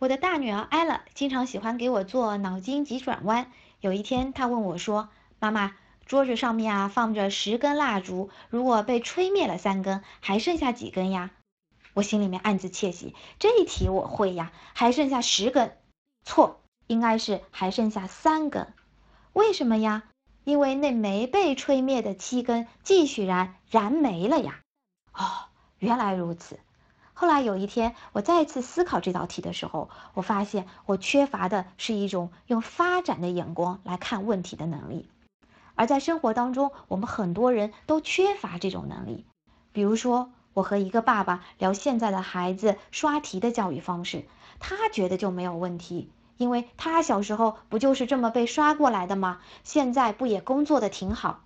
我的大女儿艾拉经常喜欢给我做脑筋急转弯。有一天，她问我说：“妈妈，桌子上面啊放着十根蜡烛，如果被吹灭了三根，还剩下几根呀？”我心里面暗自窃喜，这一题我会呀，还剩下十根。错，应该是还剩下三根。为什么呀？因为那没被吹灭的七根继续燃，燃没了呀。哦，原来如此。后来有一天，我再次思考这道题的时候，我发现我缺乏的是一种用发展的眼光来看问题的能力。而在生活当中，我们很多人都缺乏这种能力。比如说，我和一个爸爸聊现在的孩子刷题的教育方式，他觉得就没有问题，因为他小时候不就是这么被刷过来的吗？现在不也工作的挺好？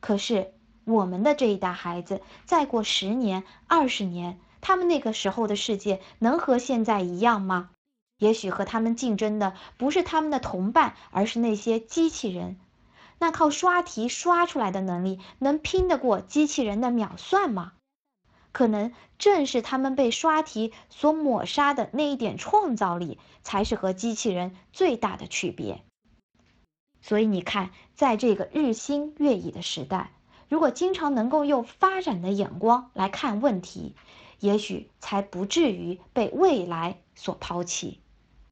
可是我们的这一代孩子，再过十年、二十年。他们那个时候的世界能和现在一样吗？也许和他们竞争的不是他们的同伴，而是那些机器人。那靠刷题刷出来的能力，能拼得过机器人的秒算吗？可能正是他们被刷题所抹杀的那一点创造力，才是和机器人最大的区别。所以你看，在这个日新月异的时代，如果经常能够用发展的眼光来看问题，也许才不至于被未来所抛弃。